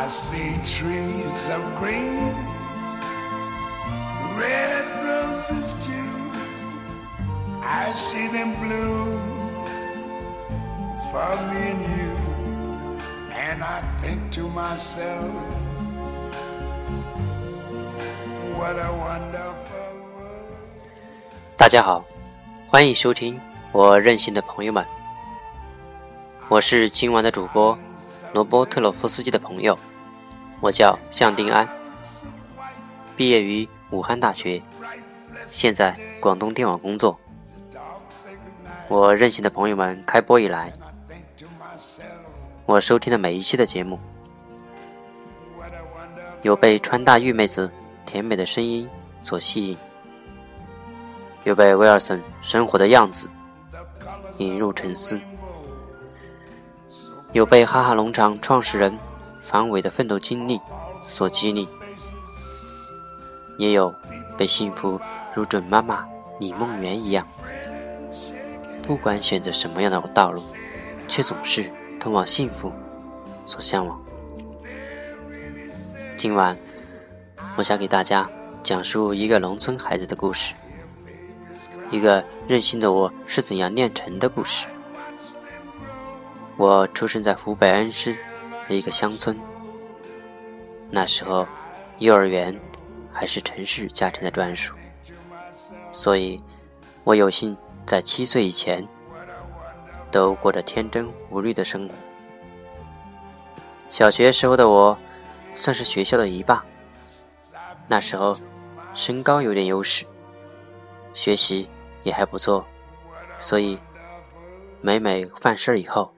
I see trees of green, red roses too. I see them bloom for me and you. And I think to myself, what a wonderful world. 大家好，欢迎收听我任性的朋友们，我是今晚的主播罗伯特洛夫斯基的朋友，我叫向定安，毕业于武汉大学，现在广东电网工作。我任性的朋友们开播以来，我收听的每一期的节目，有被川大玉妹子甜美的声音所吸引。又被威尔森生活的样子引入沉思，有被哈哈农场创始人樊伟的奋斗经历所激励，也有被幸福如准妈妈李梦圆一样，不管选择什么样的道路，却总是通往幸福所向往。今晚，我想给大家讲述一个农村孩子的故事。一个任性的我是怎样炼成的故事。我出生在湖北恩施一个乡村，那时候幼儿园还是城市家庭的专属，所以我有幸在七岁以前都过着天真无虑的生活。小学时候的我算是学校的一霸，那时候身高有点优势，学习。也还不错，所以每每犯事以后，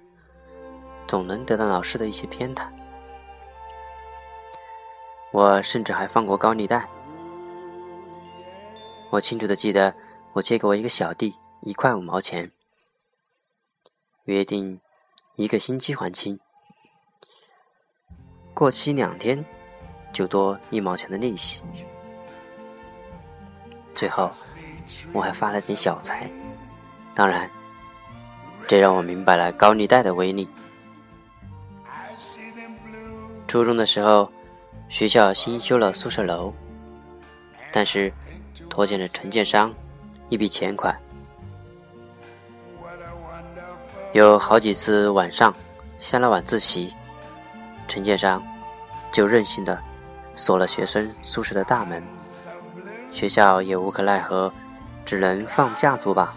总能得到老师的一些偏袒。我甚至还放过高利贷。我清楚的记得，我借给我一个小弟一块五毛钱，约定一个星期还清，过期两天就多一毛钱的利息。最后。我还发了点小财，当然，这让我明白了高利贷的威力。初中的时候，学校新修了宿舍楼，但是拖欠了承建商一笔钱款。有好几次晚上下了晚自习，承建商就任性的锁了学生宿舍的大门，学校也无可奈何。只能放假租吧。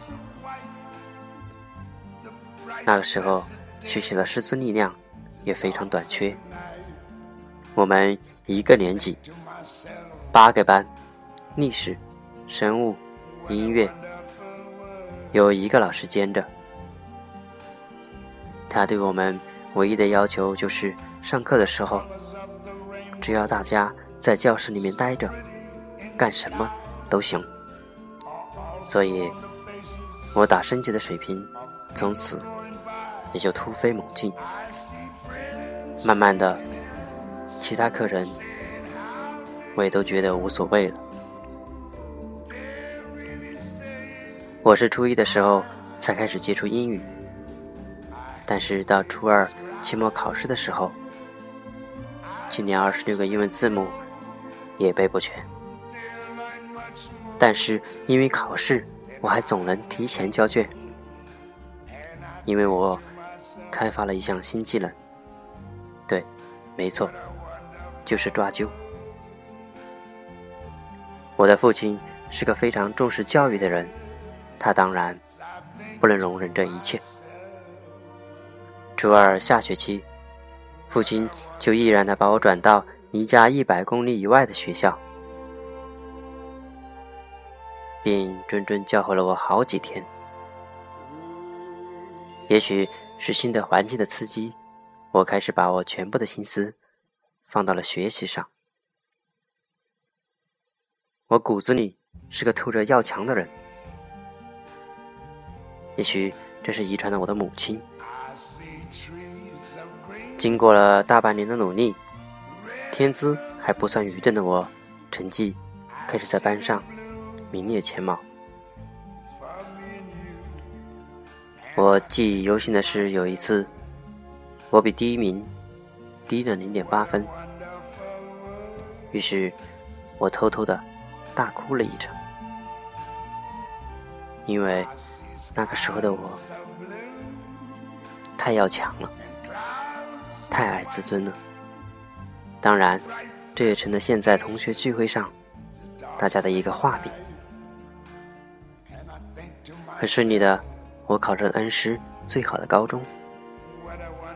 那个时候，学习的师资力量也非常短缺。我们一个年级八个班，历史、生物、音乐，有一个老师兼着。他对我们唯一的要求就是上课的时候，只要大家在教室里面待着，干什么都行。所以，我打升级的水平从此也就突飞猛进。慢慢的，其他客人我也都觉得无所谓了。我是初一的时候才开始接触英语，但是到初二期末考试的时候，今年二十六个英文字母也背不全。但是因为考试，我还总能提前交卷。因为我开发了一项新技能，对，没错，就是抓阄。我的父亲是个非常重视教育的人，他当然不能容忍这一切。初二下学期，父亲就毅然的把我转到离家一百公里以外的学校。并谆谆教诲了我好几天。也许是新的环境的刺激，我开始把我全部的心思放到了学习上。我骨子里是个透着要强的人，也许这是遗传了我的母亲。经过了大半年的努力，天资还不算愚钝的我，成绩开始在班上。名列前茅。我记忆犹新的是，有一次我比第一名低了零点八分。于是，我偷偷的大哭了一场，因为那个时候的我太要强了，太爱自尊了。当然，这也成了现在同学聚会上大家的一个画饼。很顺利的，我考上了恩师最好的高中，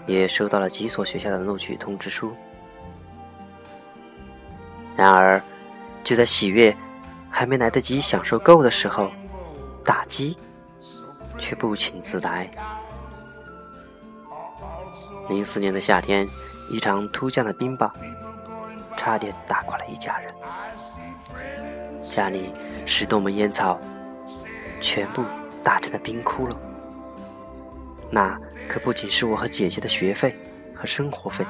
也收到了几所学校的录取通知书。然而，就在喜悦还没来得及享受够的时候，打击却不请自来。零四年的夏天，一场突降的冰雹，差点打垮了一家人。家里十多门烟草，全部。打成了冰窟窿，那可不仅是我和姐姐的学费和生活费，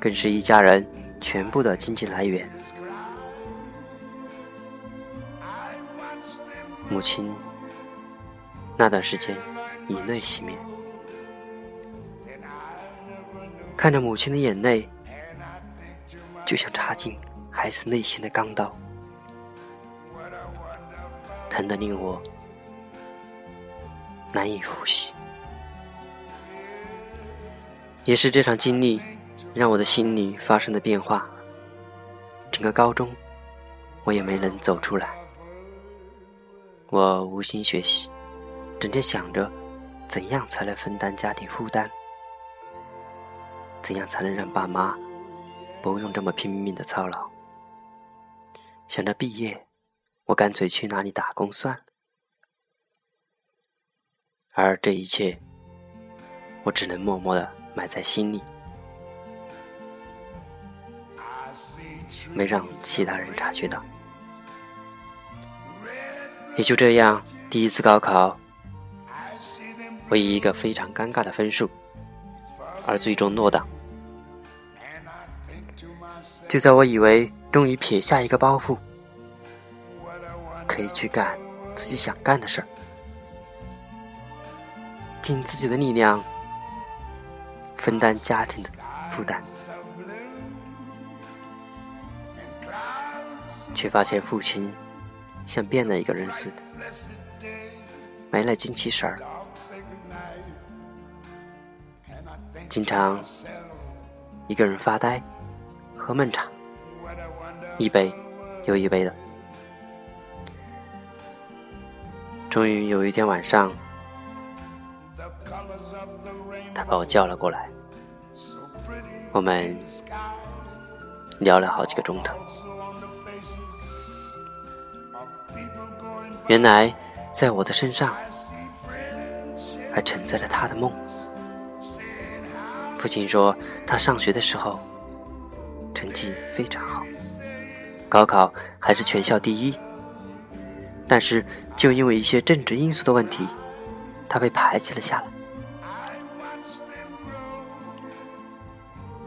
更是一家人全部的经济来源。母亲那段时间以泪洗面，看着母亲的眼泪，就像插进孩子内心的钢刀，疼得令我。难以呼吸，也是这场经历让我的心里发生了变化。整个高中，我也没能走出来。我无心学习，整天想着怎样才能分担家庭负担，怎样才能让爸妈不用这么拼命的操劳。想着毕业，我干脆去哪里打工算了。而这一切，我只能默默的埋在心里，没让其他人察觉到。也就这样，第一次高考，我以一个非常尴尬的分数，而最终落档。就在我以为终于撇下一个包袱，可以去干自己想干的事儿。尽自己的力量分担家庭的负担，却发现父亲像变了一个人似的，没了精气神儿，经常一个人发呆，喝闷茶，一杯又一杯的。终于有一天晚上。把我叫了过来，我们聊了好几个钟头。原来，在我的身上还承载了他的梦。父亲说，他上学的时候成绩非常好，高考还是全校第一，但是就因为一些政治因素的问题，他被排挤了下来。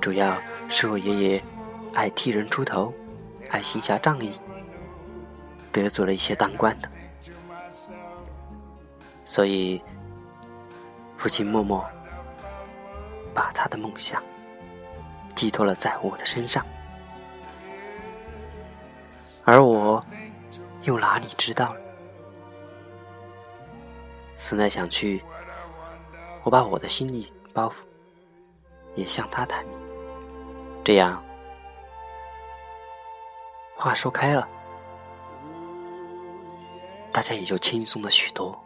主要是我爷爷爱替人出头，爱行侠仗义，得罪了一些当官的，所以父亲默默把他的梦想寄托了在我的身上，而我又哪里知道？思来想去，我把我的心理包袱也向他坦明。这样，话说开了，大家也就轻松了许多。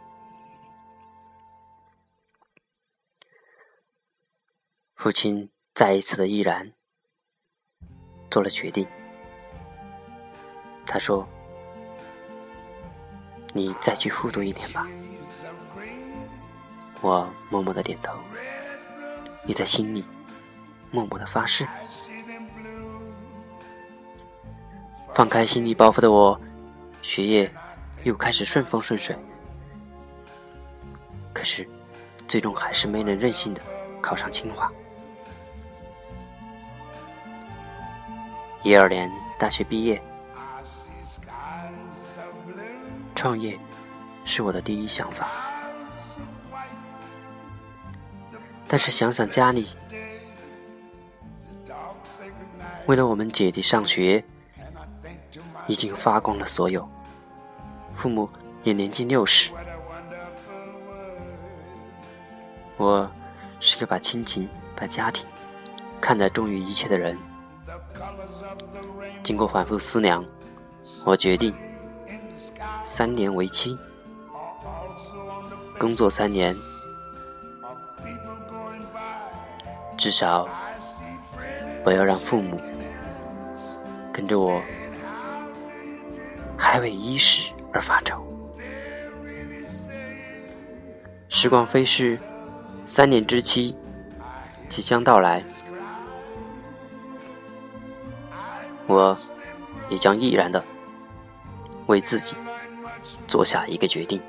父亲再一次的毅然做了决定，他说：“你再去复读一年吧。”我默默的点头，你在心里。默默的发誓，放开心理包袱的我，学业又开始顺风顺水。可是，最终还是没能任性的考上清华。一二年大学毕业，创业是我的第一想法，但是想想家里。为了我们姐弟上学，已经发光了所有。父母也年近六十，我是个把亲情、把家庭看得重于一切的人。经过反复思量，我决定三年为期，工作三年，至少不要让父母跟着我还为衣食而发愁。时光飞逝，三年之期即将到来。我也将毅然的为自己做下一个决定，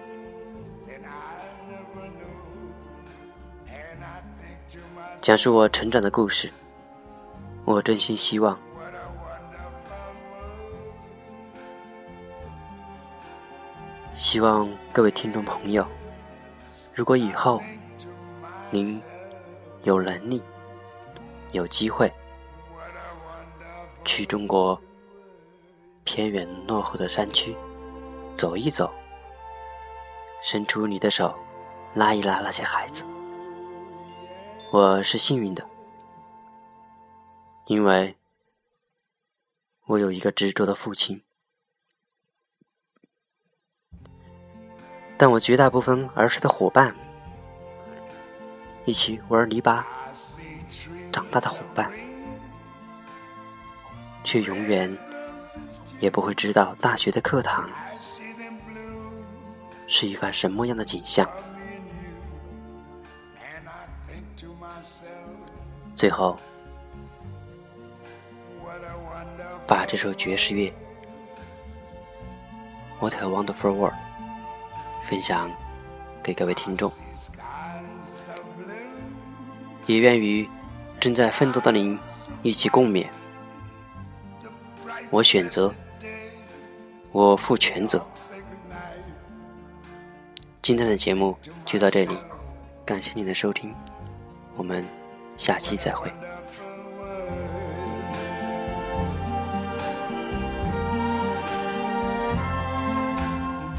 讲述我成长的故事。我真心希望，希望各位听众朋友，如果以后您有能力、有机会。去中国偏远落后的山区走一走，伸出你的手，拉一拉那些孩子。我是幸运的，因为我有一个执着的父亲。但我绝大部分儿时的伙伴，一起玩泥巴长大的伙伴。却永远也不会知道大学的课堂是一番什么样的景象。最后，把这首爵士乐《What a Wonderful World》分享给各位听众，也愿与正在奋斗的您一起共勉。我选择，我负全责。今天的节目就到这里，感谢您的收听，我们下期再会。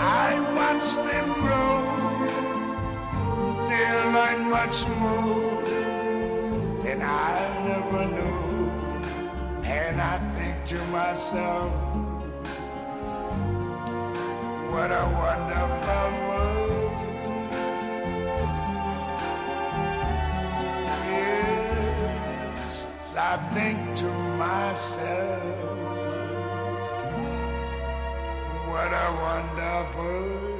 I watch them grow. They'll learn much more than I ever knew. And I think to myself, what a wonderful world. Yes, I think to myself what a wonderful